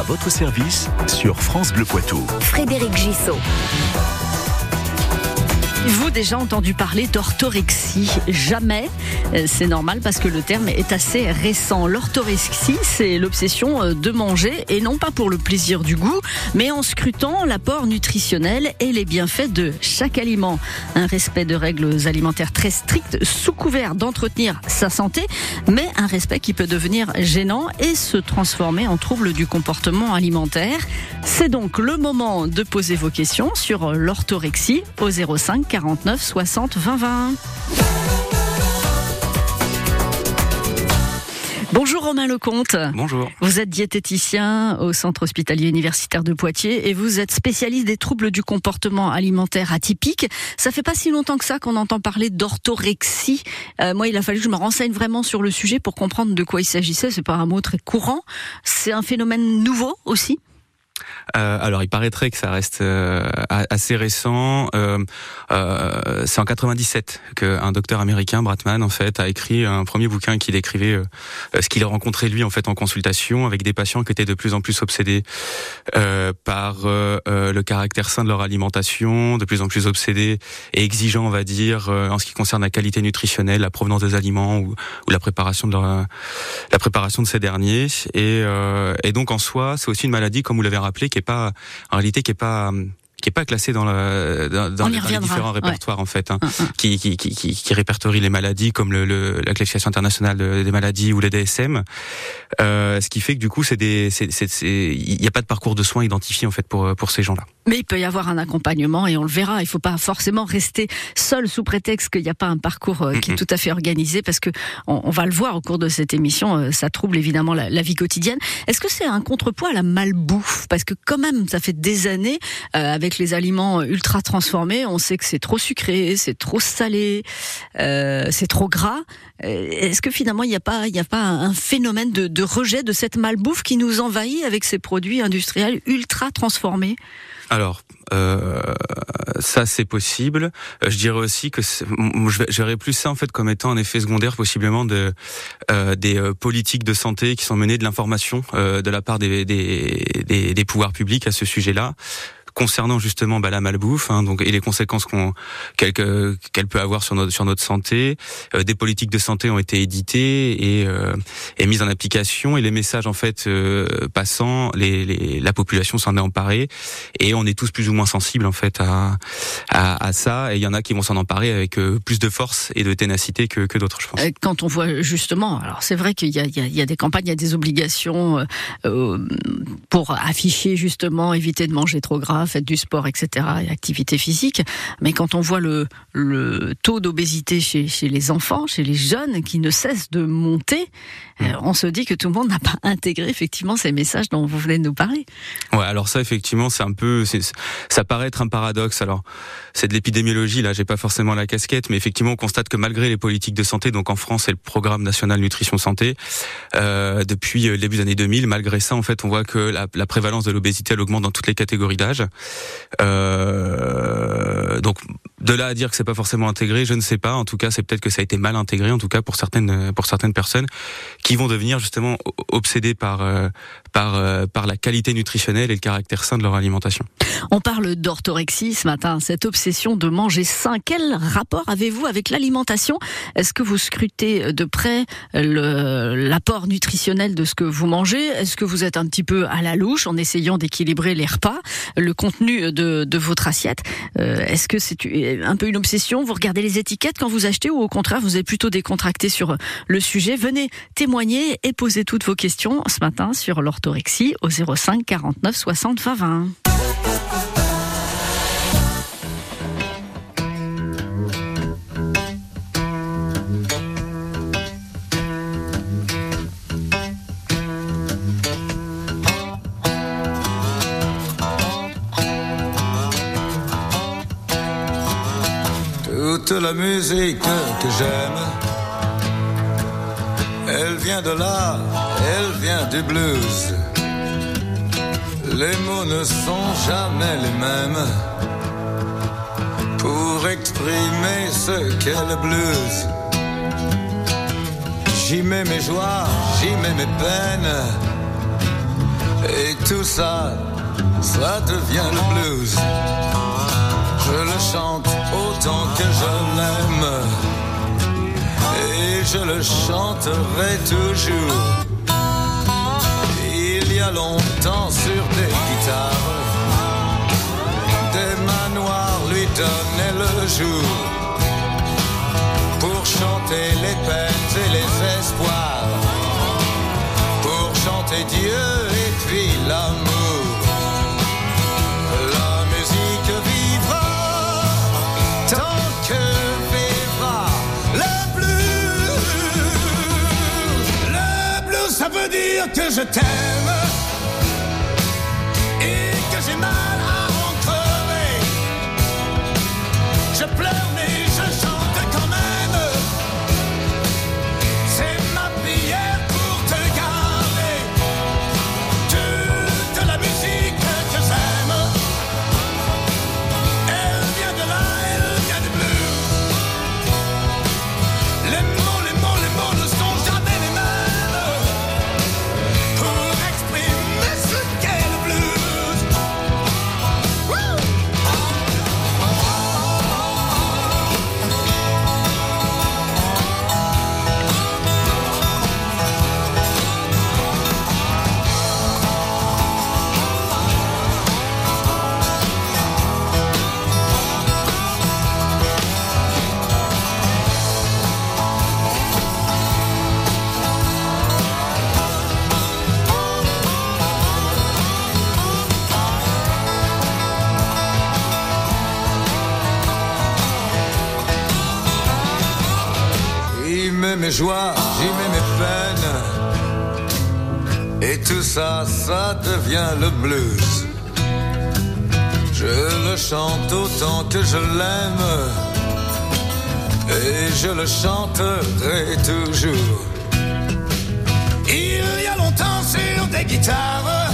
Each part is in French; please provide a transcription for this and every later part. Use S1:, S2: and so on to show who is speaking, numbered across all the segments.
S1: À votre service sur France Bleu Poitou.
S2: Frédéric Gissot.
S3: Vous déjà entendu parler d'orthorexie Jamais. Euh, c'est normal parce que le terme est assez récent. L'orthorexie, c'est l'obsession euh, de manger et non pas pour le plaisir du goût, mais en scrutant l'apport nutritionnel et les bienfaits de chaque aliment. Un respect de règles alimentaires très strictes sous couvert d'entretenir sa santé, mais un respect qui peut devenir gênant et se transformer en trouble du comportement alimentaire. C'est donc le moment de poser vos questions sur l'orthorexie au 05 49 60 20 20. Bonjour Romain Lecomte.
S4: Bonjour.
S3: Vous êtes diététicien au Centre hospitalier universitaire de Poitiers et vous êtes spécialiste des troubles du comportement alimentaire atypique. Ça fait pas si longtemps que ça qu'on entend parler d'orthorexie. Euh, moi, il a fallu que je me renseigne vraiment sur le sujet pour comprendre de quoi il s'agissait. C'est pas un mot très courant. C'est un phénomène nouveau aussi?
S4: Euh, alors, il paraîtrait que ça reste euh, assez récent. Euh, c'est en 97 qu'un docteur américain, Bratman, en fait, a écrit un premier bouquin qui décrivait ce qu'il a rencontré lui en fait en consultation avec des patients qui étaient de plus en plus obsédés par le caractère sain de leur alimentation, de plus en plus obsédés et exigeants, on va dire, en ce qui concerne la qualité nutritionnelle, la provenance des aliments ou, ou la préparation de leur, la préparation de ces derniers. Et, et donc en soi, c'est aussi une maladie, comme vous l'avez rappelé, qui pas en réalité qui est pas qui est pas classé dans, le, dans, dans, les différents répertoires en fait, hein, mm, mm. qui, qui, qui, qui, répertorie les maladies comme le, le, la classification internationale des maladies ou les DSM. Euh, ce qui fait que du coup, c'est des, il n'y a pas de parcours de soins identifié en fait pour pour ces gens-là.
S3: Mais il peut y avoir un accompagnement et on le verra. Il faut pas forcément rester seul sous prétexte qu'il n'y a pas un parcours euh, qui est mm, tout à fait organisé parce que on, on, va le voir au cours de cette émission. Euh, ça trouble évidemment la, la vie quotidienne. Est-ce que c'est un contrepoids à la malbouffe? Parce que quand même, ça fait des années euh, avec les aliments ultra transformés, on sait que c'est trop sucré, c'est trop salé, euh, c'est trop gras. Euh, est-ce que finalement il n'y a pas, a pas un phénomène de, rejet de cette malbouffe qui nous envahit avec ces produits industriels ultra transformés?
S4: Alors. Euh, ça c'est possible. Euh, je dirais aussi que j'aurais plus ça en fait comme étant un effet secondaire possiblement de euh, des politiques de santé qui sont menées de l'information de la part des pouvoirs publics à ce sujet-là concernant justement bah, la malbouffe hein, donc et les conséquences qu'elle peut avoir sur notre sur notre santé. Euh, des politiques de santé ont été éditées et, euh, et mises en application et les messages en fait euh, passant, les, les, la population s'en est emparée et on est tous plus ou moins sensibles en fait à à, à ça et il y en a qui vont s'en emparer avec euh, plus de force et de ténacité que, que d'autres je pense.
S3: Quand on voit justement, alors c'est vrai qu'il y y, y a des campagnes, il y a des obligations pour afficher justement éviter de manger trop gras faites du sport, etc., et activité physique. Mais quand on voit le, le taux d'obésité chez, chez les enfants, chez les jeunes, qui ne cesse de monter, euh, mm. on se dit que tout le monde n'a pas intégré effectivement ces messages dont vous venez de nous parler.
S4: Ouais, alors ça effectivement c'est un peu, ça paraît être un paradoxe. Alors c'est de l'épidémiologie là, j'ai pas forcément la casquette, mais effectivement on constate que malgré les politiques de santé, donc en France c'est le programme national nutrition santé, euh, depuis le début des années 2000, malgré ça en fait on voit que la, la prévalence de l'obésité elle augmente dans toutes les catégories d'âge. Euh, donc de là à dire que c'est pas forcément intégré, je ne sais pas. En tout cas, c'est peut-être que ça a été mal intégré. En tout cas, pour certaines pour certaines personnes qui vont devenir justement obsédées par euh, par euh, par la qualité nutritionnelle et le caractère sain de leur alimentation.
S3: On parle d'orthorexie ce matin, cette obsession de manger sain. Quel rapport avez-vous avec l'alimentation? Est-ce que vous scrutez de près l'apport nutritionnel de ce que vous mangez? Est-ce que vous êtes un petit peu à la louche en essayant d'équilibrer les repas, le contenu de, de votre assiette? Euh, Est-ce que c'est un peu une obsession Vous regardez les étiquettes quand vous achetez ou au contraire vous êtes plutôt décontracté sur le sujet Venez témoigner et poser toutes vos questions ce matin sur l'orthorexie au 05 49 60 20 20.
S5: La musique que j'aime, elle vient de là, elle vient du blues. Les mots ne sont jamais les mêmes pour exprimer ce qu'est le blues. J'y mets mes joies, j'y mets mes peines, Et tout ça, ça devient le blues. Je le chante autant que je l'aime. Et je le chanterai toujours. Il y a longtemps sur des guitares, des manoirs lui donnaient le jour pour chanter les peines et les espoirs, pour chanter Dieu dire que je t'aime et que j'ai mal à en crever. Je pleure Et tout ça, ça devient le blues. Je le chante autant que je l'aime. Et je le chanterai toujours. Il y a longtemps sur des guitares,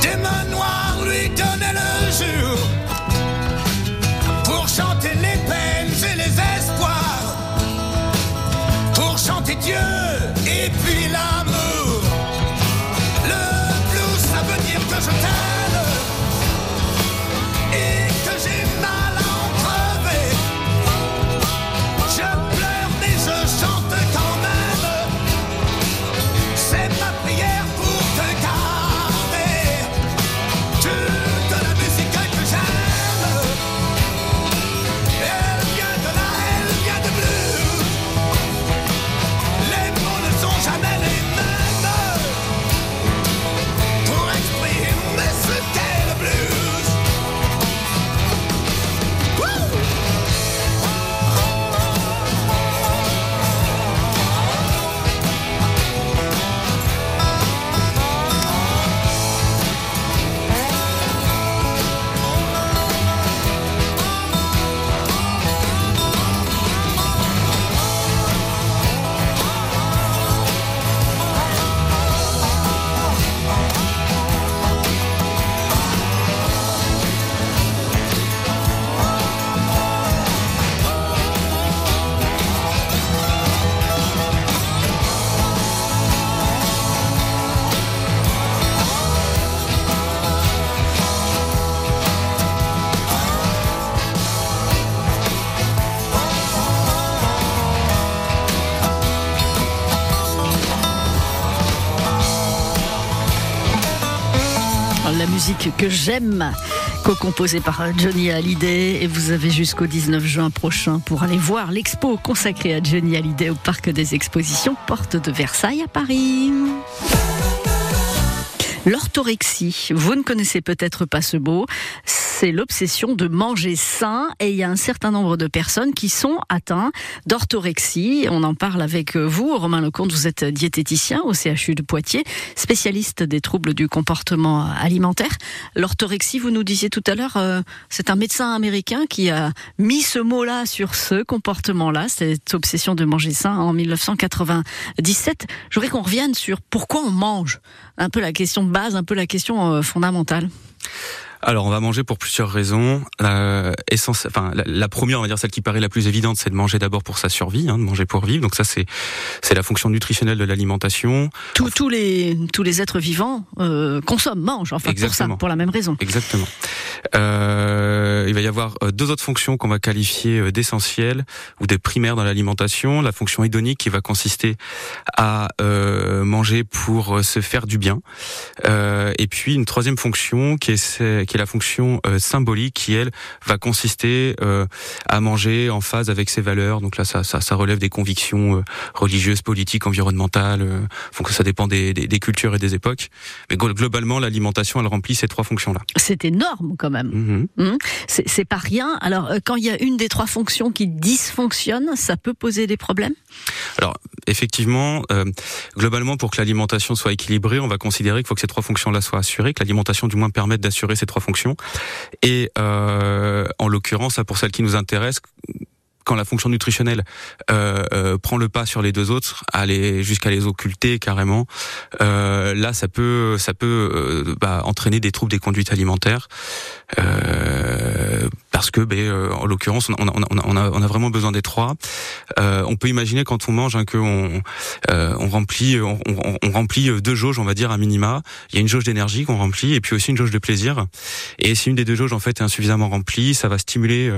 S5: des mains noires lui donnaient le jour pour chanter les peines et les espoirs, pour chanter Dieu et puis l'amour. Que j'aime,
S3: co-composée par Johnny Hallyday. Et vous avez jusqu'au 19 juin prochain pour aller voir l'expo consacrée à Johnny Hallyday au Parc des Expositions, porte de Versailles à Paris. L'orthorexie, vous ne connaissez peut-être pas ce mot, c'est l'obsession de manger sain et il y a un certain nombre de personnes qui sont atteintes d'orthorexie. On en parle avec vous, Romain Lecomte, vous êtes diététicien au CHU de Poitiers, spécialiste des troubles du comportement alimentaire. L'orthorexie, vous nous disiez tout à l'heure, euh, c'est un médecin américain qui a mis ce mot-là sur ce comportement-là, cette obsession de manger sain en 1997. Je voudrais qu'on revienne sur pourquoi on mange, un peu la question de base, un peu la question euh, fondamentale.
S4: Alors, on va manger pour plusieurs raisons. Euh, essence, enfin, la, la première, on va dire celle qui paraît la plus évidente, c'est de manger d'abord pour sa survie, hein, de manger pour vivre. Donc ça, c'est c'est la fonction nutritionnelle de l'alimentation.
S3: Tous, tous les tous les êtres vivants euh, consomment, mangent, enfin pour ça,
S4: Exactement.
S3: pour la même raison.
S4: Exactement. Euh, il va y avoir euh, deux autres fonctions qu'on va qualifier euh, d'essentielles ou des primaires dans l'alimentation. La fonction hédonique qui va consister à euh, manger pour se faire du bien. Euh, et puis une troisième fonction qui est, qui est la fonction euh, symbolique qui, elle, va consister euh, à manger en phase avec ses valeurs. Donc là, ça, ça, ça relève des convictions euh, religieuses, politiques, environnementales. Donc ça dépend des, des, des cultures et des époques. Mais glo- globalement, l'alimentation, elle remplit ces trois fonctions-là.
S3: C'est énorme quand même.
S4: Mhm.
S3: Hum, C'est pas rien. Alors quand il y a une des trois fonctions qui dysfonctionne, ça peut poser des problèmes?
S4: Alors, effectivement, euh, globalement, pour que l'alimentation soit équilibrée, on va considérer qu'il faut que ces trois fonctions-là soient assurées, que l'alimentation du moins permette d'assurer ces trois fonctions. Et euh, en l'occurrence, pour celle qui nous intéresse, quand la fonction nutritionnelle euh, euh, prend le pas sur les deux autres, aller jusqu'à les occulter carrément, euh, là, ça peut, ça peut bah, entraîner des troubles des conduites alimentaires. Parce que, ben, en l'occurrence, on, a- on, a, on, a, on a vraiment besoin des trois. On peut imaginer quand on mange hein, qu'on on remplit, on, on- remplit deux jauges, on va dire à minima. Il y a une jauge d'énergie qu'on remplit et puis aussi une jauge de plaisir. Et si une des deux jauges en fait est insuffisamment remplie, ça va stimuler,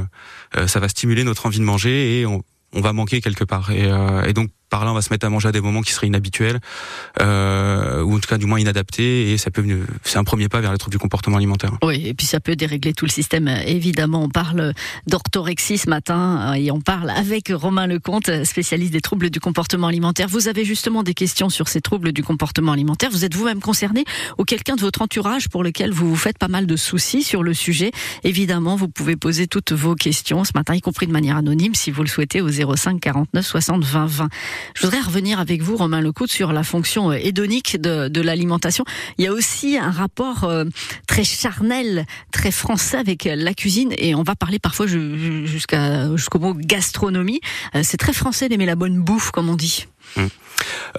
S4: ça va stimuler notre envie de manger et on, va manquer quelque part. Et, euh, et donc par là, on va se mettre à manger à des moments qui seraient inhabituels euh, ou en tout cas du moins inadaptés. Et ça peut, c'est un premier pas vers les troubles du comportement alimentaire.
S3: Oui, et puis ça peut dérégler tout le système. Évidemment, on parle d'orthorexie ce matin euh, et on parle avec Romain Lecomte, spécialiste des troubles du comportement alimentaire. Vous avez justement des questions sur ces troubles du comportement alimentaire. Vous êtes vous-même concerné ou quelqu'un de votre entourage pour lequel vous vous faites pas mal de soucis sur le sujet. Évidemment, vous pouvez poser toutes vos questions ce matin, y compris de manière anonyme, si vous le souhaitez, au 05 49 60 20 20. Je voudrais revenir avec vous, Romain Lecomte, sur la fonction euh, hédonique de, de l'alimentation. Il y a aussi un rapport euh, très charnel, très français avec la cuisine, et on va parler parfois ju- jusqu'à jusqu'au mot gastronomie. Euh, C'est très français d'aimer la bonne bouffe, comme on dit.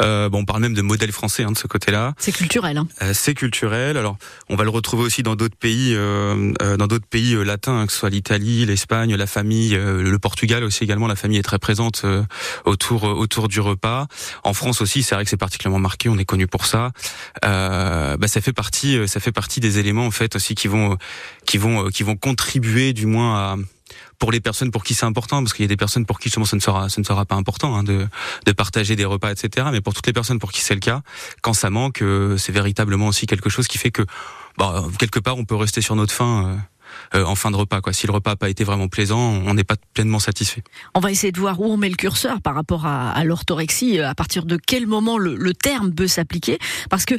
S4: Euh, bon, on parle même de modèle français hein, de ce côté-là.
S3: C'est culturel. Hein.
S4: Euh, c'est culturel. Alors, on va le retrouver aussi dans d'autres pays, euh, euh, dans d'autres pays euh, latins, que ce soit l'Italie, l'Espagne, la famille, euh, le Portugal aussi également. La famille est très présente euh, autour autour du repas. En France aussi, c'est vrai que c'est particulièrement marqué. On est connu pour ça. Euh, bah, ça fait partie, euh, ça fait partie des éléments en fait aussi qui vont, qui vont, qui vont contribuer du moins à pour les personnes pour qui c'est important, parce qu'il y a des personnes pour qui justement ça ne sera, ça ne sera pas important hein, de, partager des repas, etc. Mais pour toutes les personnes pour qui c'est le cas, quand ça manque, euh, c'est véritablement aussi quelque chose qui fait que, bah, quelque part, on peut rester sur notre faim. euh, euh, en fin de repas. Si le repas n'a pas été vraiment plaisant, on n'est pas pleinement satisfait.
S3: On va essayer de voir où on met le curseur par rapport à, à l'orthorexie, à partir de quel moment le, le terme peut s'appliquer, parce que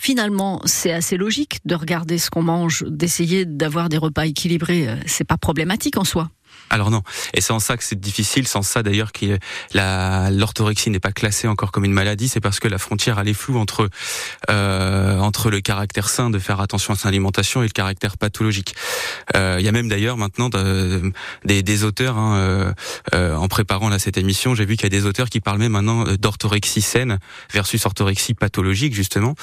S3: finalement c'est assez logique de regarder ce qu'on mange, d'essayer d'avoir des repas équilibrés. euh, C'est pas problématique en soi.
S4: Alors non, et c'est en ça que c'est difficile, sans ça d'ailleurs que l'orthorexie n'est pas classée encore comme une maladie, c'est parce que la frontière elle est floue entre euh, entre le caractère sain de faire attention à son alimentation et le caractère pathologique. Euh, Il y a même d'ailleurs maintenant de- des, des auteurs hein, euh, euh, en préparant là cette émission, j'ai vu qu'il y a des auteurs qui parlent même maintenant euh, d'orthorexie saine versus orthorexie pathologique justement.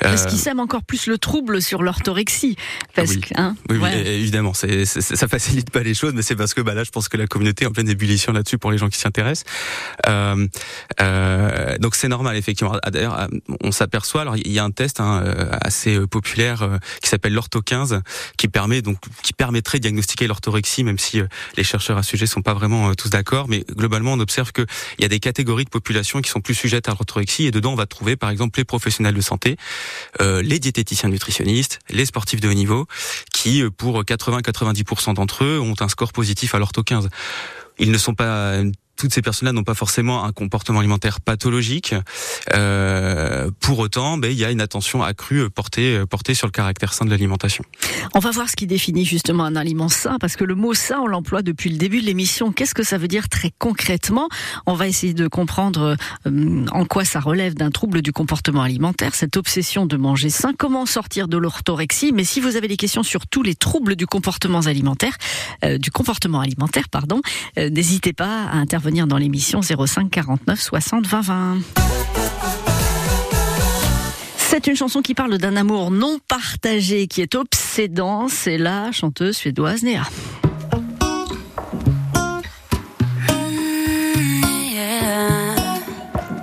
S3: Parce
S4: Euh,
S3: qu'ils sèment encore plus le trouble sur l'orthorexie. Parce
S4: oui.
S3: que, hein,
S4: Oui, évidemment, ça facilite pas les choses, mais c'est parce que bah là, je pense que la communauté est en pleine ébullition là-dessus pour les gens qui s'y intéressent. Euh, euh, donc c'est normal, effectivement. Ah, D'ailleurs, euh, on s'aperçoit. Alors, il y a un test hein, assez populaire qui s'appelle l'ortho 15, qui permet donc qui permettrait de diagnostiquer l'orthorexie, même si les chercheurs à ce sujet sont pas vraiment tous d'accord. Mais globalement, on observe que il y a des catégories de population qui sont plus sujettes à l'orthorexie, et dedans, on va trouver par exemple les professionnels de santé, les diététiciens nutritionnistes, les sportifs de haut niveau, qui, pour 80-90% d'entre eux, ont un score positif à l'ortho 15. Ils ne sont pas toutes ces personnes-là n'ont pas forcément un comportement alimentaire pathologique. Euh, pour autant, ben, il y a une attention accrue portée, portée sur le caractère sain de l'alimentation.
S3: On va voir ce qui définit justement un aliment sain, parce que le mot sain, on l'emploie depuis le début de l'émission. Qu'est-ce que ça veut dire très concrètement? On va essayer de comprendre euh, en quoi ça relève d'un trouble du comportement alimentaire, cette obsession de manger sain, comment sortir de l'orthorexie. Mais si vous avez des questions sur tous les troubles du comportement alimentaire, euh, du comportement alimentaire, pardon, euh, n'hésitez pas à intervenir dans l'émission 05 49 60 20 20. C'est une chanson qui parle d'un amour non partagé qui est obsédant. C'est la chanteuse suédoise Néa.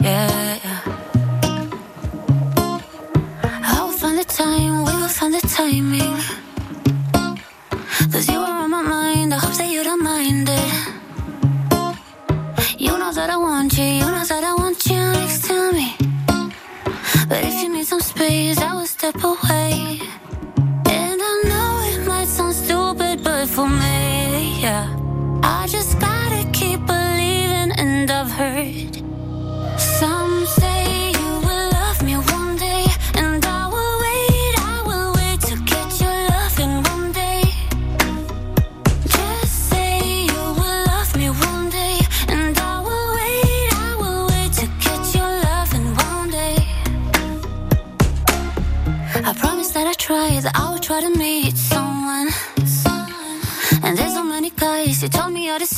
S2: yeah, that I want you next to me. But if you need some space, I will step away.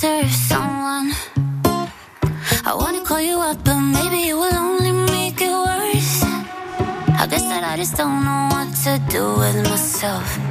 S2: Deserve someone. I wanna call you up, but maybe it will only make it worse. I guess that I just don't know what to do with myself.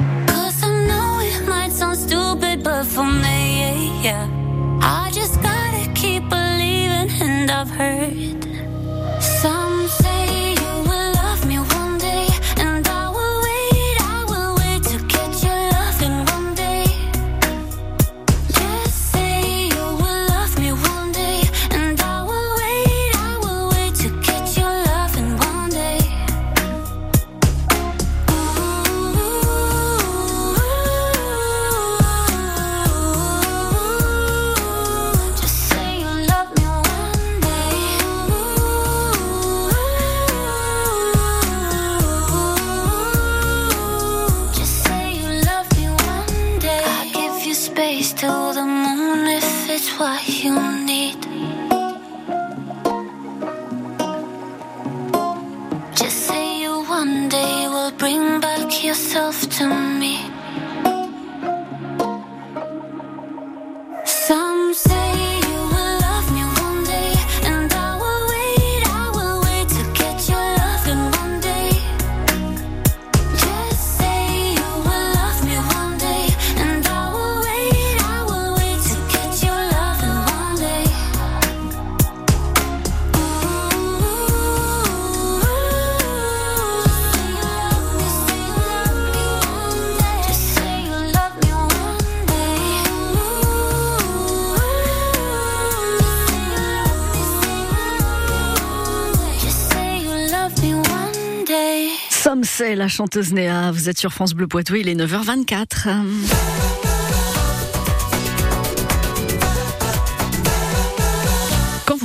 S3: La chanteuse Néa. Vous êtes sur France Bleu Poitou, il est 9h24.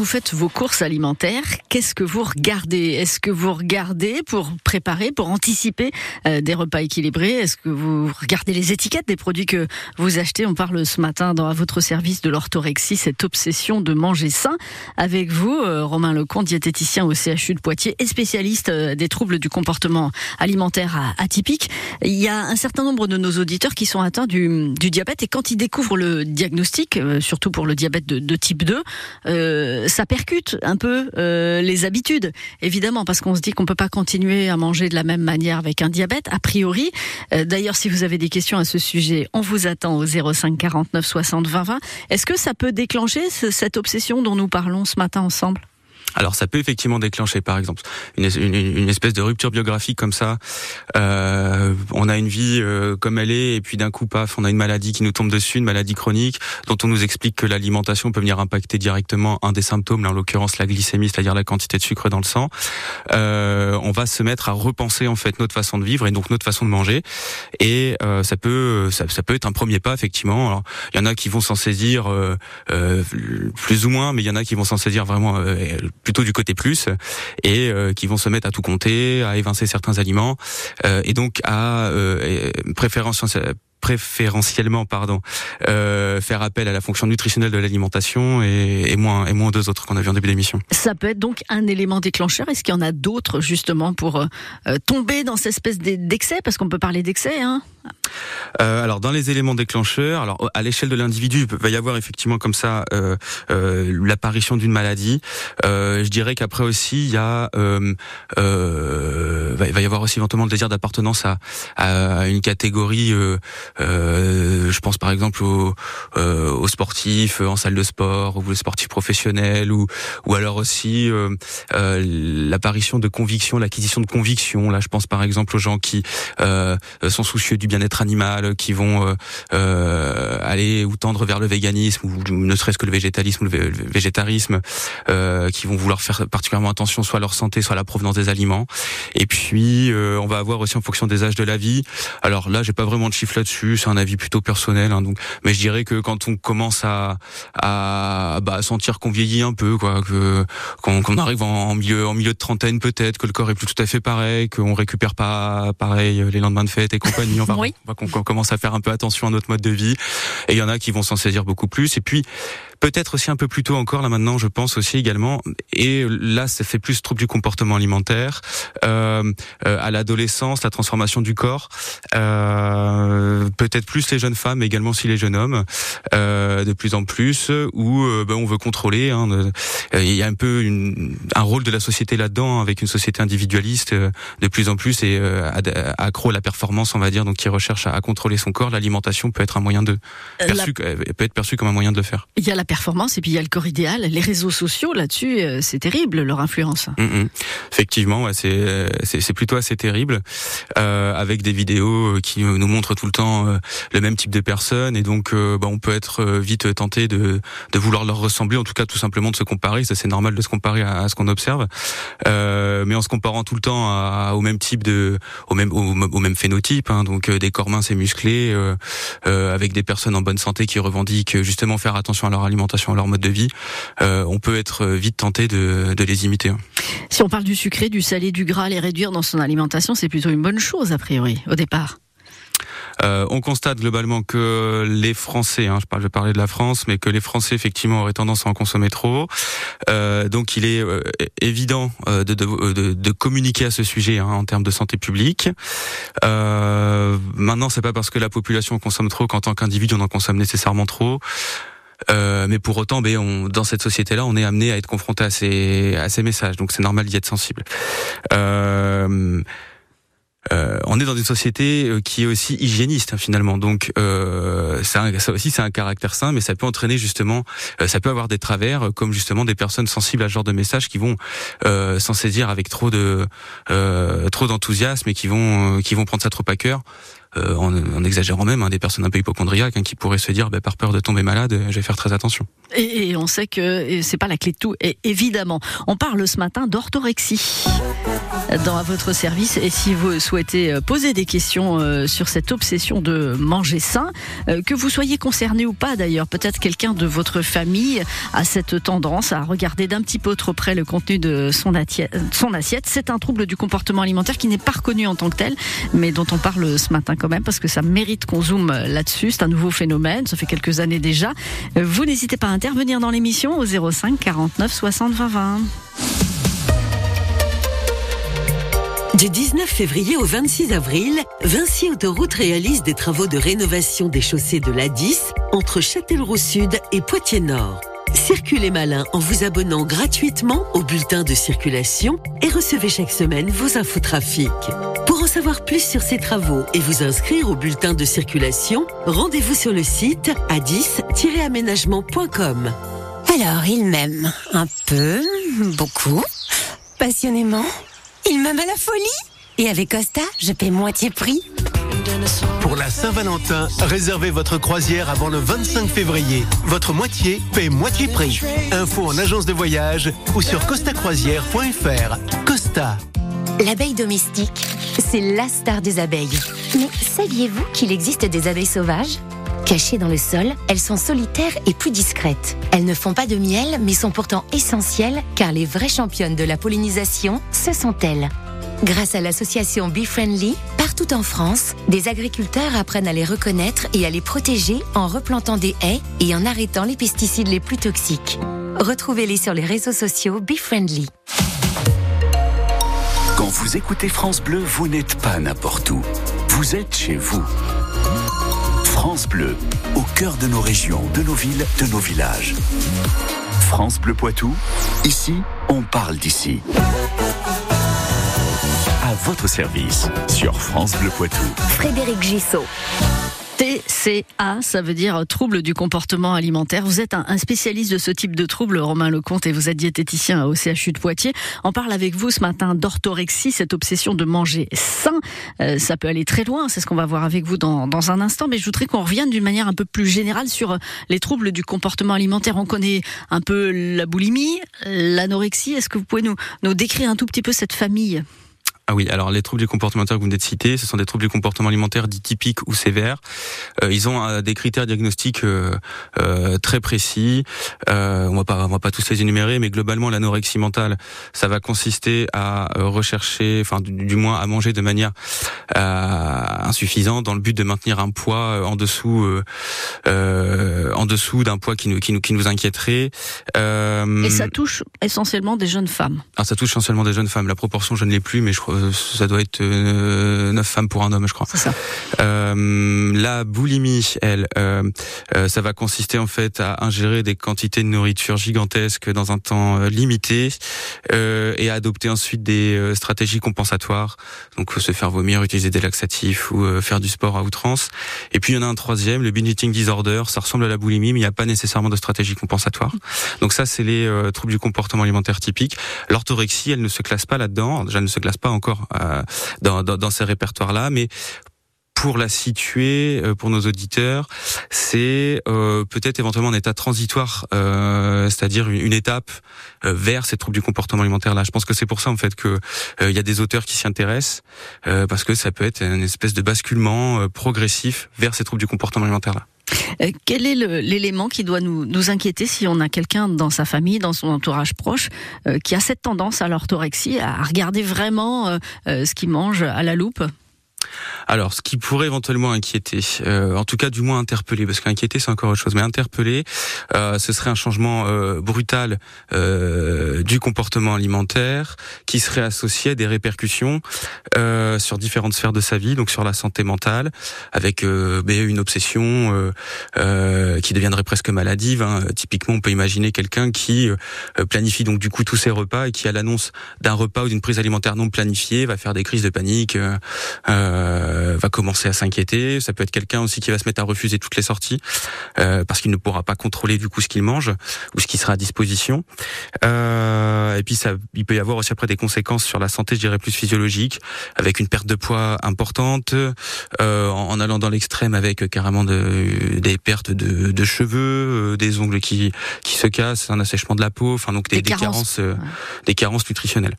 S3: Faites vos courses alimentaires, qu'est-ce que vous regardez? Est-ce que vous regardez pour préparer, pour anticiper euh, des repas équilibrés? Est-ce que vous regardez les étiquettes des produits que vous achetez? On parle ce matin dans à votre service de l'orthorexie, cette obsession de manger sain. Avec vous, euh, Romain Lecomte, diététicien au CHU de Poitiers et spécialiste euh, des troubles du comportement alimentaire atypique. Il y a un certain nombre de nos auditeurs qui sont atteints du, diabète et quand ils découvrent le diagnostic, surtout pour le diabète de, de type 2, euh, ça percute un peu euh, les habitudes, évidemment, parce qu'on se dit qu'on peut pas continuer à manger de la même manière avec un diabète, a priori. Euh, D'ailleurs, si vous avez des questions à ce sujet, on vous attend au 05 49 60 20 20. Est-ce que ça peut déclencher ce- cette obsession dont nous parlons ce matin ensemble?
S4: Alors ça peut effectivement déclencher, par exemple, une, espèce de rupture biographique comme ça. Euh, on a une vie euh, comme elle est, et puis d'un coup, paf, on a une maladie qui nous tombe dessus, une maladie chronique, dont on nous explique que l'alimentation peut venir impacter directement un des symptômes, là, en l'occurrence la glycémie, c'est-à-dire la quantité de sucre dans le sang. Euh, on va se mettre à repenser en fait notre façon de vivre et donc notre façon de manger. Et euh, ça peut, ça, peut être un premier pas effectivement. Alors, il y en a qui vont s'en saisir euh, euh, plus ou moins, mais il y en a qui vont s'en saisir vraiment plutôt du côté plus et euh, qui vont se mettre à tout compter, à évincer certains aliments euh, et donc à euh, préférence préférentiellement pardon euh, faire appel à la fonction nutritionnelle de l'alimentation et, et moins et moins deux autres qu'on a vu en début d'émission.
S3: Ça peut être donc un élément déclencheur. Est-ce qu'il y en a d'autres justement pour euh, euh, tomber dans cette espèce d'e- d'excès? Parce qu'on peut parler d'excès. Hein
S4: Euh, alors dans les éléments déclencheurs, alors à l'échelle de l'individu, il va y avoir effectivement comme ça euh, euh, l'apparition d'une maladie. Euh, je dirais qu'après aussi il y a euh, euh, va, va y avoir aussi éventuellement le désir d'appartenance à, à une catégorie. Euh, je pense par exemple aux, euh, aux sportifs euh, en salle de sport ou les sportifs professionnels ou ou alors aussi l'apparition de convictions, l'acquisition de convictions. Là, je pense par exemple aux gens qui sont soucieux du bien-être animal, qui vont aller ou tendre vers le véganisme ou ne serait-ce que le végétalisme ou le, vé- le végétarisme, qui vont vouloir faire particulièrement attention soit à leur santé, soit à la provenance des aliments. Et puis, on va avoir aussi en fonction des âges de la vie. Alors là, j'ai pas vraiment de chiffre là-dessus, c'est un avis plutôt personnel. hein, donc, mais je dirais que quand on commence à à bah, sentir qu'on vieillit un peu, quoi, que qu'on arrive en, en milieu en milieu de trentaine peut-être, que le corps est plus tout à fait pareil, qu'on récupère pas pareil les lendemains de fête et compagnie. On va,
S3: Oui.
S4: on commence à faire un peu attention à notre mode de vie. Et il y en a qui vont s'en saisir beaucoup plus. Et puis peut-être aussi un peu plus tôt encore là maintenant, je pense aussi également. Et là, ça fait plus trouble du comportement alimentaire euh, euh, à l'adolescence, la transformation du corps. Euh, peut-être plus les jeunes femmes, mais également aussi les jeunes hommes, euh, de plus en plus, où euh, ben, on veut contrôler. hein, de- euh, Il y a un peu une, un rôle de la société là-dedans, avec une société individualiste euh, de plus en plus et euh, accro à la performance, on va dire, donc qui recherche à, à contrôler son corps. L'alimentation peut être un moyen de
S3: la-
S4: perçu, peut être perçu comme un moyen de le faire.
S3: Il y a la performance et puis il y a le corps idéal. Les réseaux sociaux, là-dessus, euh, c'est terrible leur influence.
S4: Mm, mm. Effectivement, euh, c'est plutôt assez terrible, euh, avec des vidéos qui nous montrent tout le temps le même type de personnes, et donc bah, on peut être vite tenté de vouloir leur ressembler, en tout cas tout simplement de se comparer. Ça c'est normal de se comparer à, ce qu'on observe, mais en se comparant tout le temps au même type de au même phénotype, hein, donc des corps minces et musclés, avec des personnes en bonne santé qui revendiquent justement faire attention à leur alimentation, à leur mode de vie. euh, on peut être vite tenté de de les imiter. hein.
S3: Si on parle du sucré, du salé, du gras, les réduire dans son alimentation, c'est plutôt une bonne chose, a priori, au départ.
S4: Euh, on constate globalement que les Français, hein, je, parle, je de la France, mais que les Français effectivement auraient tendance à en consommer trop. Euh, donc il est euh, évident euh, de, de, de, de communiquer à ce sujet hein, en termes de santé publique. Euh, maintenant, c'est pas parce que la population consomme trop qu'en tant qu'individu on en consomme nécessairement trop. Euh, mais pour autant, ben, on, dans cette société-là, on est amené à être confronté à ces, à ces messages. Donc c'est normal d'y être sensible. Euh, euh, on est dans une société euh, qui est aussi hygiéniste hein, finalement, donc euh, ça, ça aussi c'est un caractère sain, mais ça peut entraîner justement, euh, ça peut avoir des travers, euh, comme justement des personnes sensibles à ce genre de messages qui vont s'en saisir avec trop de trop d'enthousiasme et qui vont qui vont prendre ça trop à cœur. Euh, en, exagérant même, hein, des personnes un peu hypochondriaques hein, qui pourraient se dire, bah, par peur de tomber malade, euh, je vais faire très attention.
S3: Et, on sait que c'est pas la clé de tout, évidemment. On parle ce matin d'orthorexie dans votre service. Et si vous souhaitez euh, poser des questions sur cette obsession de manger sain, que vous soyez concerné ou pas d'ailleurs, peut-être quelqu'un de votre famille a cette tendance à regarder d'un petit peu trop près le contenu de son, assiette. C'est un trouble du comportement alimentaire qui n'est pas reconnu en tant que tel, mais dont on parle ce matin même parce que ça mérite qu'on zoome là-dessus. C'est un nouveau phénomène, ça fait quelques années déjà. Euh, Vous n'hésitez pas à intervenir dans l'émission au 05 49 60 20 20.
S6: Du 19 février au 26 avril, Vinci Autoroute réalise des travaux de rénovation des chaussées de l'A10 entre Châtellerault Sud et Poitiers Nord. Circulez malin en vous abonnant gratuitement au bulletin de circulation et recevez chaque semaine vos infos trafic. Pour en savoir plus sur ces travaux et vous inscrire au bulletin de circulation, rendez-vous sur le site a10-aménagement.com.
S7: Alors, il m'aime un peu, beaucoup, passionnément. Il m'aime à la folie. Et avec Costa, je paie moitié prix.
S8: Pour la Saint-Valentin, réservez votre croisière avant le 25 février. Votre moitié paie moitié prix. Info en agence de voyage ou sur costacroisière.fr. Costa.
S9: L'abeille domestique, c'est la star des abeilles. Mais saviez-vous qu'il existe des abeilles sauvages? Cachées dans le sol, elles sont solitaires et plus discrètes. Elles ne font pas de miel, mais sont pourtant essentielles car les vraies championnes de la pollinisation, ce sont elles. Grâce à l'association Bee Friendly, partout en France, des agriculteurs apprennent à les reconnaître et à les protéger en replantant des haies et en arrêtant les pesticides les plus toxiques. Retrouvez-les sur les réseaux sociaux Bee Friendly.
S1: Quand vous écoutez France Bleu, vous n'êtes pas n'importe où. Vous êtes chez vous. France Bleu, au cœur de nos régions, de nos villes, de nos villages. France Bleu Poitou, ici, on parle d'ici. Votre service sur France Bleu Poitou.
S9: Frédéric Gissot.
S3: TCA, ça veut dire trouble du comportement alimentaire. Vous êtes un, un spécialiste de ce type de trouble, Romain Lecomte, et vous êtes diététicien au CHU de Poitiers. On parle avec vous ce matin d'orthorexie, cette obsession de manger sain. Euh, ça peut aller très loin, c'est ce qu'on va voir avec vous dans, dans un instant, mais je voudrais qu'on revienne d'une manière un peu plus générale sur euh, les troubles du comportement alimentaire. On connaît un peu la boulimie, l'anorexie. Est-ce que vous pouvez nous, nous décrire un tout petit peu cette famille?
S4: Ah oui, alors les troubles du comportement alimentaire que vous venez de citer, ce sont des troubles du comportement alimentaire dits typiques ou sévères. Euh, ils ont euh, des critères diagnostiques euh, euh, très précis. Euh, on va pas, on va pas tous les énumérer, mais globalement l'anorexie mentale, ça va consister à euh, rechercher, enfin du, du moins à manger de manière euh, insuffisante dans le but de maintenir un poids en dessous, euh, euh, en dessous d'un poids qui nous, qui nous, qui nous inquiéterait. Euh,
S3: Et ça touche essentiellement des jeunes femmes.
S4: alors ça touche essentiellement des jeunes femmes. La proportion, je ne l'ai plus, mais je crois ça doit être euh, 9 femmes pour un homme, je crois.
S3: C'est ça.
S4: Euh, la boulimie, elle, euh, euh, ça va consister en fait à ingérer des quantités de nourriture gigantesques dans un temps euh, limité euh, et à adopter ensuite des stratégies compensatoires. Donc se faire vomir, utiliser des laxatifs ou euh, faire du sport à outrance. Et puis il y en a un troisième, le binge eating disorder. Ça ressemble à la boulimie, mais il n'y a pas nécessairement de stratégie compensatoire. Donc ça, c'est les euh, troubles du comportement alimentaire typiques. L'orthorexie, elle ne se classe pas là-dedans. Déjà, elle ne se classe pas encore euh, dans, dans, dans ces répertoires-là, mais pour la situer euh, pour nos auditeurs, c'est euh, peut-être éventuellement un état transitoire, euh, c'est-à-dire une, étape euh, vers ces troubles du comportement alimentaire là. Je pense que c'est pour ça en fait que il y a des auteurs qui s'y intéressent parce que ça peut être une espèce de basculement progressif vers ces troubles du comportement alimentaire là.
S3: Euh, quel est l'élément qui doit nous, inquiéter si on a quelqu'un dans sa famille, dans son entourage proche, euh, qui a cette tendance à l'orthorexie, à regarder vraiment euh, ce qu'il mange à la loupe?
S4: Alors, ce qui pourrait éventuellement inquiéter, euh, en tout cas du moins interpeller, parce qu'inquiéter c'est encore autre chose, mais interpeller, euh, ce serait un changement euh, brutal euh, du comportement alimentaire qui serait associé à des répercussions euh, sur différentes sphères de sa vie, donc sur la santé mentale, avec euh, ben, une obsession qui deviendrait presque maladive. hein. Typiquement, on peut imaginer quelqu'un qui planifie donc du coup tous ses repas et qui à l'annonce d'un repas ou d'une prise alimentaire non planifiée va faire des crises de panique. euh, euh, va commencer à s'inquiéter. Ça peut être quelqu'un aussi qui va se mettre à refuser toutes les sorties euh, parce qu'il ne pourra pas contrôler du coup ce qu'il mange ou ce qui sera à disposition. Euh, et puis ça, il peut y avoir aussi après des conséquences sur la santé, je dirais plus physiologique, avec une perte de poids importante, euh, en, en allant dans l'extrême avec carrément de, des pertes de, de cheveux, euh, des ongles qui qui se cassent, un assèchement de la peau, enfin donc des,
S3: Des
S4: des
S3: carences.
S4: des carences nutritionnelles.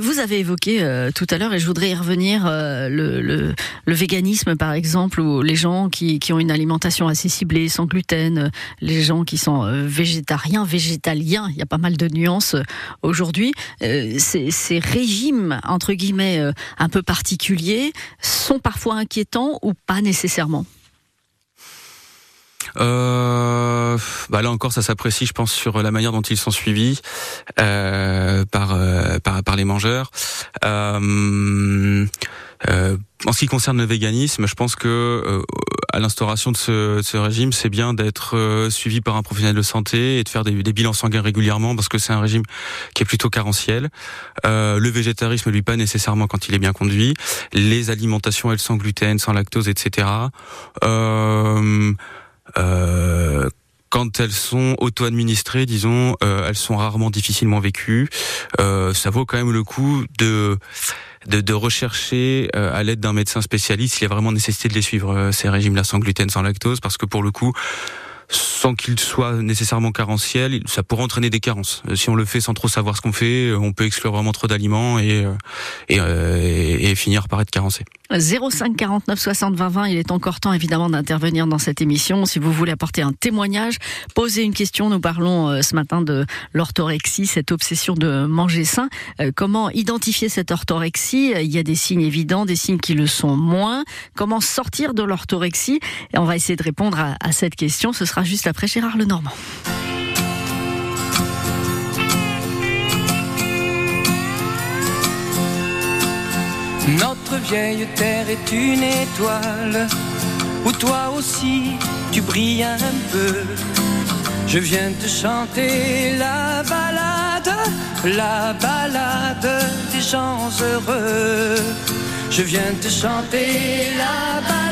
S3: Vous avez évoqué euh, tout à l'heure, et je voudrais y revenir, euh, le, le, le véganisme par exemple, ou les gens qui, qui ont une alimentation assez ciblée, sans gluten, euh, les gens qui sont euh, végétariens, végétaliens, il y a pas mal de nuances euh, aujourd'hui. Euh, ces, régimes, entre guillemets, euh, un peu particuliers, sont parfois inquiétants ou pas nécessairement?
S4: Euh, bah là encore, ça s'apprécie, je pense, sur la manière dont ils sont suivis euh, par, euh, par les mangeurs. Euh, euh, en ce qui concerne le véganisme, je pense que euh, à l'instauration de ce, de ce régime, c'est bien d'être euh, suivi par un professionnel de santé et de faire des, des bilans sanguins régulièrement parce que c'est un régime qui est plutôt carentiel. Euh, le végétarisme, lui, pas nécessairement quand il est bien conduit. Les alimentations, elles, sans gluten, sans lactose, etc. Euh, euh, quand elles sont auto-administrées, disons, euh, elles sont rarement difficilement vécues. Euh, ça vaut quand même le coup de de, de rechercher euh, à l'aide d'un médecin spécialiste s'il y a vraiment nécessité de les suivre euh, ces régimes-là sans gluten, sans lactose, parce que pour le coup, sans qu'il soit nécessairement carentiel, ça pourrait entraîner des carences. Euh, Si on le fait sans trop savoir ce qu'on fait, euh, on peut exclure vraiment trop d'aliments et, euh, et, et, finir par être carencé.
S3: 05 49 60 20 20, il est encore temps évidemment d'intervenir dans cette émission. Si vous voulez apporter un témoignage, poser une question, nous parlons ce matin de l'orthorexie, cette obsession de manger sain. Comment identifier cette orthorexie? Il y a des signes évidents, des signes qui le sont moins. Comment sortir de l'orthorexie? On va essayer de répondre à, à cette question. Ce sera juste après Gérard Lenormand.
S10: Notre vieille terre est une étoile où toi aussi tu brilles un peu. Je viens te chanter la balade, la balade des gens heureux. Je viens te chanter la balade,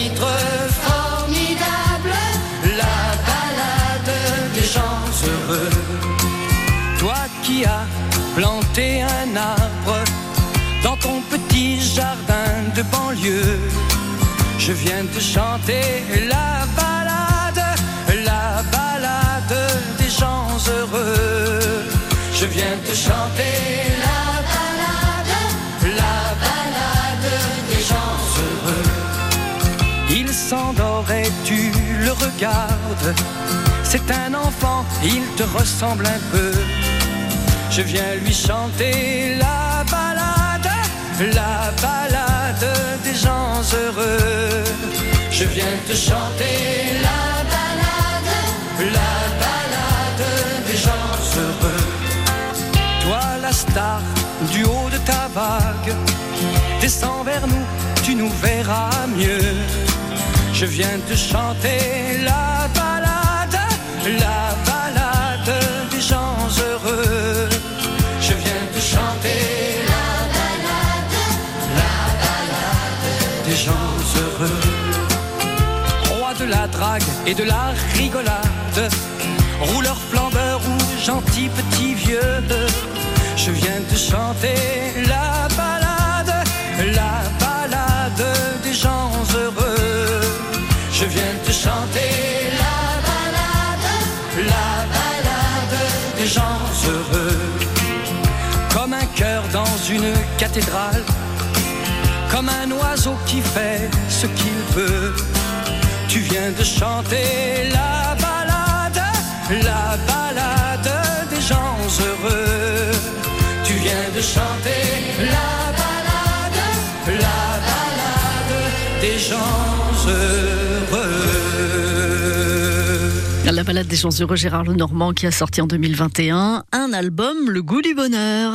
S10: je viens te chanter la balade, la balade des gens heureux. Je viens te chanter la balade, la balade des gens heureux. Il s'endort et tu le regardes. C'est un enfant, il te ressemble un peu. Je viens lui chanter la la balade des gens heureux. Je viens te chanter la balade, la balade des gens heureux. Toi la star du haut de ta vague, descends vers nous, tu nous verras mieux. Je viens te chanter la balade, la et de la rigolade, rouleur flambeur ou gentil petit vieux. Je viens te chanter la balade, la balade des gens heureux. Je viens te chanter la balade, la balade des gens heureux. Comme un cœur dans une cathédrale, comme un oiseau qui fait ce qu'il veut. Tu viens de chanter la balade, la balade des gens heureux. Tu viens de chanter la balade, la balade des gens heureux.
S3: La balade des gens heureux, Gérard Lenormand qui a sorti en 2021 un album, Le goût du bonheur.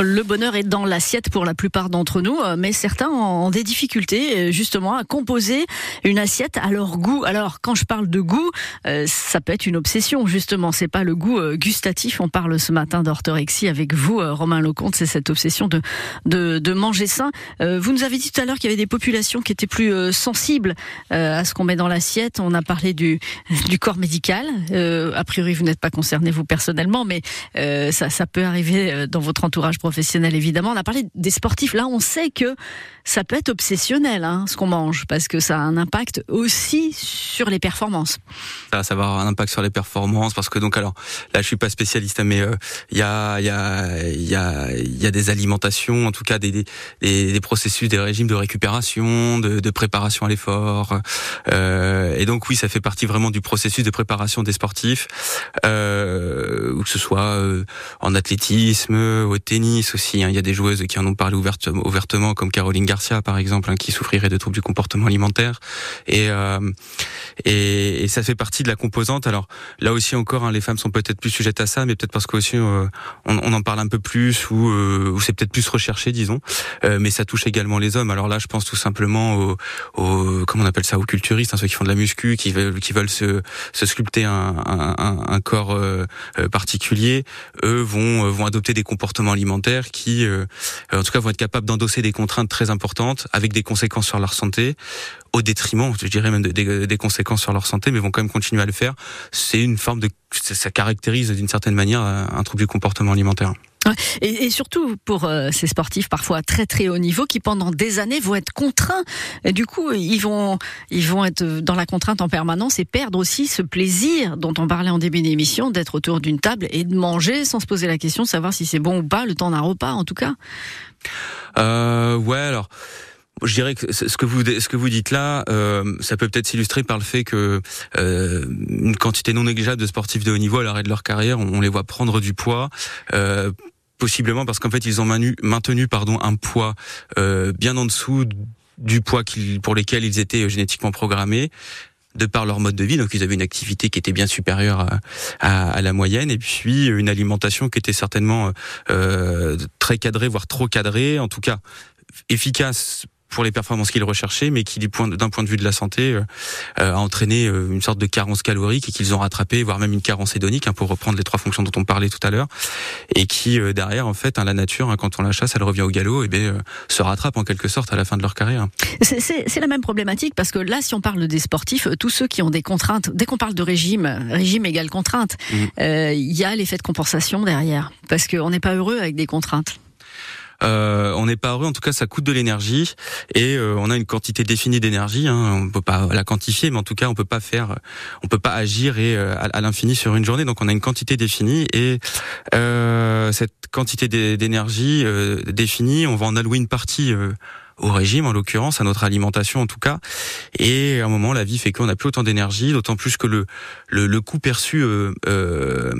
S3: Le bonheur est dans l'assiette pour la plupart d'entre nous, euh, mais certains ont des difficultés euh, justement à composer une assiette à leur goût. Alors quand je parle de goût, euh, ça peut être une obsession justement. C'est pas le goût gustatif. On parle ce matin d'orthorexie avec vous, Romain Lecomte. C'est cette obsession de, de de manger sain. Vous nous avez dit tout à l'heure qu'il y avait des populations qui étaient plus sensibles à ce qu'on met dans l'assiette. On a parlé du du corps médical. A priori, vous n'êtes pas concerné vous personnellement, mais ça ça peut arriver dans votre entourage professionnel évidemment. On a parlé des sportifs. Là, on sait que ça peut être obsessionnel hein, ce qu'on mange parce que ça a un impact aussi sur les performances.
S4: Ça, ça va avoir un impact sur les performances parce que donc alors là je suis pas spécialiste hein, mais euh, il y a il y a il y a il y a des alimentations en tout cas des des, des, processus des régimes de récupération de, de préparation à l'effort euh, et donc oui ça fait partie vraiment du processus de préparation des sportifs euh, que ce soit euh, en athlétisme au tennis aussi hein. il y a des joueuses qui en ont parlé ouvertement, comme Caroline Garcia par exemple hein, qui souffrirait de troubles du comportement alimentaire et, euh, et et ça fait partie de la composante. Alors là aussi encore, hein, les femmes sont peut-être plus sujettes à ça, mais peut-être parce qu'aussi euh, on, on en parle un peu plus ou, euh, ou c'est peut-être plus recherché, disons. Euh, mais ça touche également les hommes. Alors là, je pense tout simplement aux, aux comment on appelle ça, aux culturistes, hein, ceux qui font de la muscu, qui veulent, qui veulent se, se sculpter un, un, un, un corps euh, euh, particulier. Eux vont vont adopter des comportements alimentaires qui, euh, en tout cas, vont être capables d'endosser des contraintes très importantes avec des conséquences sur leur santé au détriment, je dirais même des, des conséquences sur leur santé, mais vont quand même continuer à le faire. C'est une forme de, ça caractérise d'une certaine manière un trouble du comportement alimentaire.
S3: Et, et surtout pour euh, ces sportifs parfois très très haut niveau qui pendant des années vont être contraints. Et du coup, ils vont ils vont être dans la contrainte en permanence et perdre aussi ce plaisir dont on parlait en début d'émission d'être autour d'une table et de manger sans se poser la question de savoir si c'est bon ou pas le temps d'un repas en tout cas.
S4: Euh, ouais, alors. Je dirais que ce que vous ce que vous dites là, euh, ça peut peut-être s'illustrer par le fait que euh, une quantité non négligeable de sportifs de haut niveau à l'arrêt de leur carrière, on, on les voit prendre du poids. Euh, possiblement parce qu'en fait ils ont maintenu, pardon un poids euh, bien en dessous du poids pour lesquels ils étaient génétiquement programmés de par leur mode de vie, donc ils avaient une activité qui était bien supérieure à la moyenne, et puis une alimentation qui était certainement euh, très cadrée, voire trop cadrée, en tout cas efficace pour les performances qu'ils recherchaient, mais qui, d'un point, de vue de la santé, euh, a entraîné euh, une sorte de carence calorique et qu'ils ont rattrapé, voire même une carence hédonique, hein, pour reprendre les trois fonctions dont on parlait tout à l'heure, et qui euh, derrière, en fait, hein, la nature, hein, quand on la chasse, elle revient au galop, et bien se rattrape en quelque sorte à la fin de leur carrière.
S3: C'est la même problématique parce que là, si on parle des sportifs, tous ceux qui ont des contraintes, dès qu'on parle de régime, régime égale contrainte, il mmh. y a l'effet de compensation derrière, parce qu'on n'est pas heureux avec des contraintes.
S4: Euh, on n'est pas heureux. En tout cas, ça coûte de l'énergie et euh, on a une quantité définie d'énergie. Hein, on peut pas la quantifier, mais en tout cas, on peut pas faire, on peut pas agir et euh, à, l'infini sur une journée. Donc, on a une quantité définie et cette quantité d'énergie définie, on va en allouer une partie au régime en l'occurrence, à notre alimentation en tout cas. Et à un moment, la vie fait qu'on n'a plus autant d'énergie, d'autant plus que le le, le coût perçu euh, euh,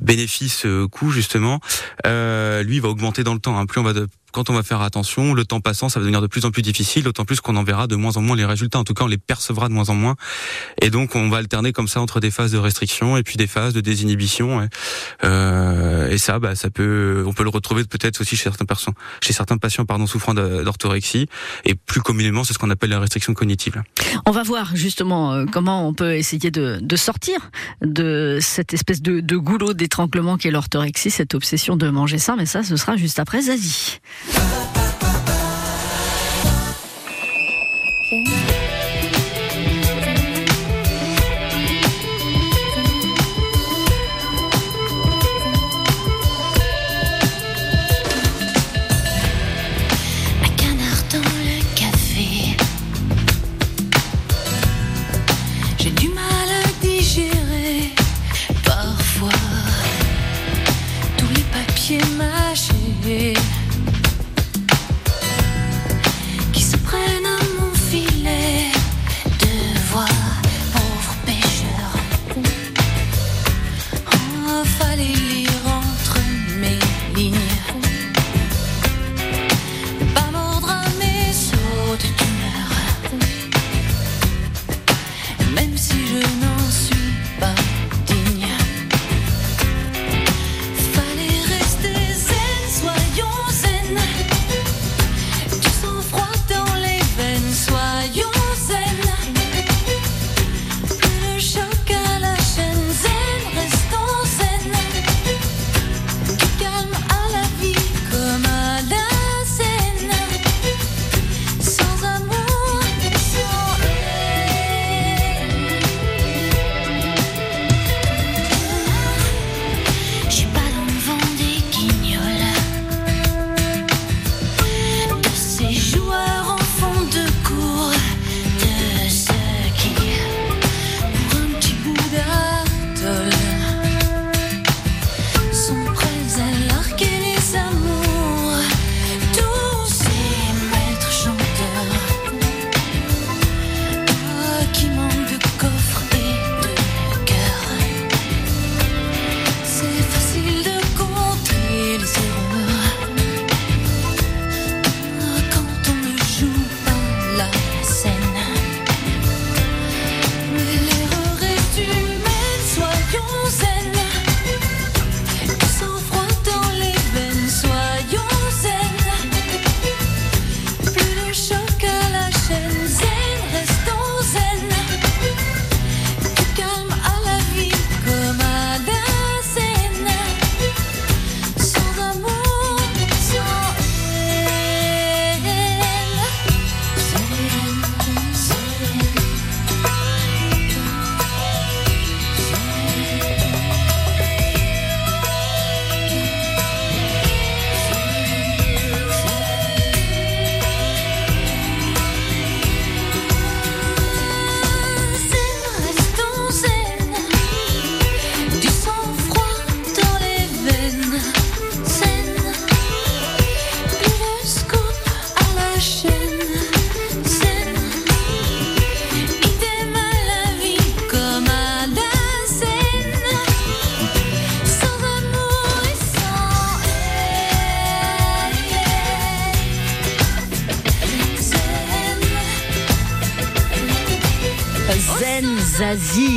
S4: bénéfice coût justement, euh, lui va augmenter dans le temps. Hein. Plus on va de quand on va faire attention, le temps passant, ça va devenir de plus en plus difficile, d'autant plus qu'on en verra de moins en moins les résultats. En tout cas, on les percevra de moins en moins. Et donc, on va alterner comme ça entre des phases de restriction et puis des phases de désinhibition. Et, euh, et ça, bah, ça peut, on peut le retrouver peut-être aussi chez certains personnes, chez certains patients, pardon, souffrant d'orthorexie. Et plus communément, c'est ce qu'on appelle la restriction cognitive.
S3: On va voir justement euh, comment on peut essayer de, de sortir de cette espèce de, de goulot d'étranglement qui est l'orthorexie, cette obsession de manger ça. Mais ça, ce sera juste après Zazie.
S2: Un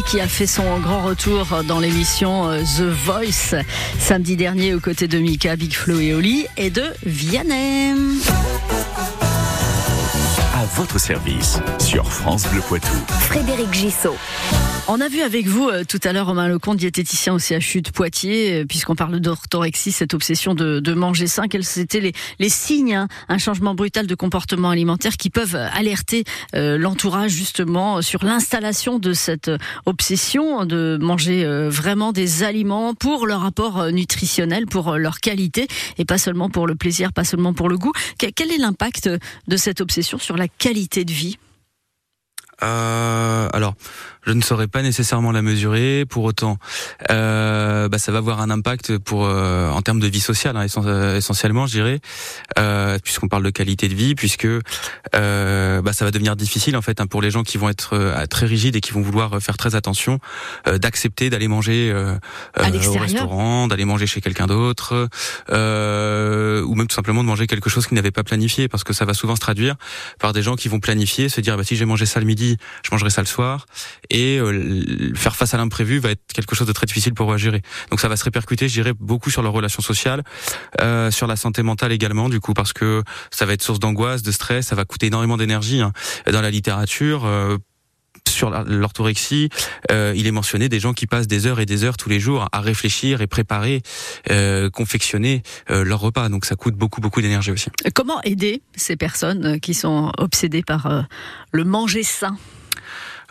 S3: qui a fait son grand retour dans l'émission euh, The Voice samedi dernier aux côtés de Mika, Big Flo et Oli et de Vianney.
S1: À votre service sur France Bleu Poitou.
S9: Frédéric Gissot.
S3: On a vu avec vous euh, tout à l'heure Romain Lecomte, diététicien au CHU de Poitiers, euh, puisqu'on parle d'orthorexie, cette obsession de, de manger sain. Quels étaient les, les signes, hein, un changement brutal de comportement alimentaire qui peuvent alerter euh, l'entourage justement sur l'installation de cette obsession de manger vraiment des aliments pour leur apport nutritionnel, pour leur qualité et pas seulement pour le plaisir, pas seulement pour le goût. Que- Quel est l'impact de cette obsession sur la qualité de vie?
S4: Alors, je ne saurais pas nécessairement la mesurer. Pour autant, euh, bah, ça va avoir un impact pour euh, en termes de vie sociale, hein, euh, essentiellement, je dirais, euh, puisqu'on parle de qualité de vie, puisque euh, bah, ça va devenir difficile en fait hein, pour les gens qui vont être euh, très rigides et qui vont vouloir faire très attention, euh, d'accepter d'aller manger au restaurant, d'aller manger chez quelqu'un d'autre, euh, ou même tout simplement de manger quelque chose qu'ils n'avaient pas planifié, parce que ça va souvent se traduire par des gens qui vont planifier, se dire bah, si j'ai mangé ça le midi, je mangerai ça le soir, et euh, l- faire face à l'imprévu va être quelque chose de très difficile pour eux à gérer. Donc ça va se répercuter, je dirais, beaucoup sur leurs relations sociales, euh, sur la santé mentale également, du coup, parce que ça va être source d'angoisse, de stress, ça va coûter énormément d'énergie hein. dans la littérature. euh, sur l'orthorexie, euh, il est mentionné des gens qui passent des heures et des heures tous les jours à réfléchir et préparer, euh, confectionner euh, leur repas. Donc ça coûte beaucoup beaucoup d'énergie aussi.
S3: Comment aider ces personnes euh, qui sont obsédées par euh, le manger sain?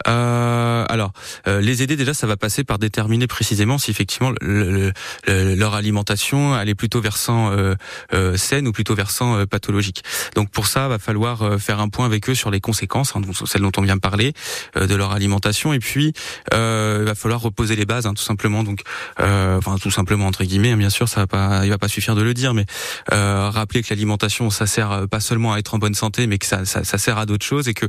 S4: Euh, alors, euh, les aider déjà, ça va passer par déterminer précisément si effectivement le- le- le- leur alimentation elle est plutôt versant euh, euh, saine ou plutôt versant euh, pathologique. Donc pour ça, va falloir euh, faire un point avec eux sur les conséquences, hein, celles dont on vient de parler, de leur alimentation, et puis il va falloir reposer les bases, hein, tout simplement. Donc, enfin tout simplement entre guillemets, hein, bien sûr, ça va pas, il va pas suffire de le dire, mais rappeler que l'alimentation, ça sert pas seulement à être en bonne santé, mais que ça, ça, ça sert à d'autres choses, et que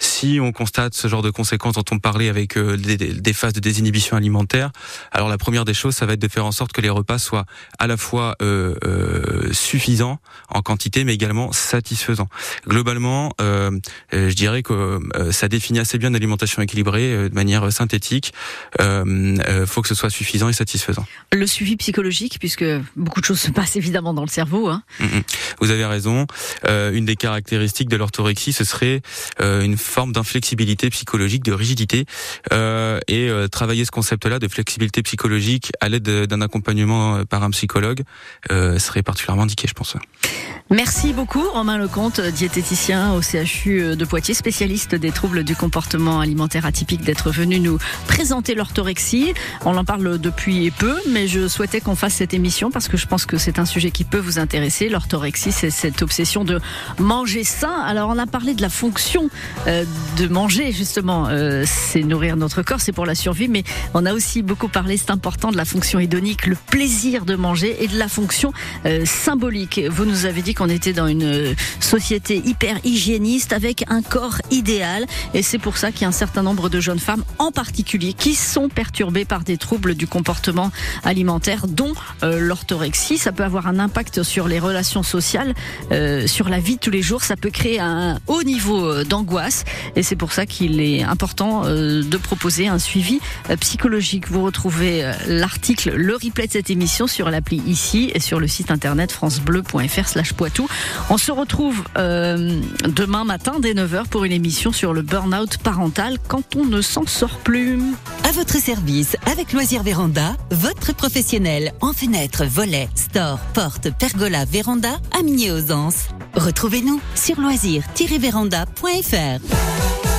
S4: si on constate ce genre de conséquences dont on parlait avec euh, des, phases de désinhibition alimentaire, alors la première des choses, ça va être de faire en sorte que les repas soient à la fois euh, euh, suffisants en quantité, mais également satisfaisants. Globalement, euh, je dirais que ça définit assez bien une alimentation équilibrée de manière synthétique. Euh, faut que ce soit suffisant et satisfaisant.
S3: Le suivi psychologique, puisque beaucoup de choses se passent évidemment dans le cerveau. Hein.
S4: Mhm. Vous avez raison. Une des caractéristiques de l'orthorexie, ce serait une forme d'inflexibilité psychologique, de rigidité, euh, et euh, travailler ce concept-là de flexibilité psychologique à l'aide de- d'un accompagnement euh, par un psychologue euh, serait particulièrement indiqué, je pense.
S3: Merci beaucoup Romain Lecomte, diététicien au CHU de Poitiers, spécialiste des troubles du comportement alimentaire atypique, d'être venu nous présenter l'orthorexie. On en parle depuis peu, mais je souhaitais qu'on fasse cette émission parce que je pense que c'est un sujet qui peut vous intéresser. L'orthorexie, c'est cette obsession de manger sain. Alors on a parlé de la fonction euh, de manger, justement, euh, c'est nourrir notre corps, c'est pour la survie, mais on a aussi beaucoup parlé, c'est important, de la fonction hédonique, le plaisir de manger et de la fonction euh, symbolique. Vous nous avez dit qu'on était dans une euh, société hyper hygiéniste avec un corps idéal et c'est pour ça qu'il y a un certain nombre de jeunes femmes en particulier qui sont perturbées par des troubles du comportement alimentaire dont l'orthorexie. Ça peut avoir un impact sur les relations sociales, sur la vie de tous les jours. Ça peut créer un haut niveau d'angoisse et c'est pour ça qu'il est important euh, de proposer un suivi euh, psychologique. Vous retrouvez euh, l'article, le replay de cette émission sur l'appli ici et sur le site internet francebleu.fr slash Poitou. On se retrouve demain matin dès 9h pour une émission sur le burn-out parental quand on ne s'en sort plus.
S6: À votre service, avec Loisirs Véranda, votre professionnel en fenêtre, volets, store, porte, pergola, véranda, à Migné-aux-Anses. Retrouvez-nous sur loisirs-véranda.fr.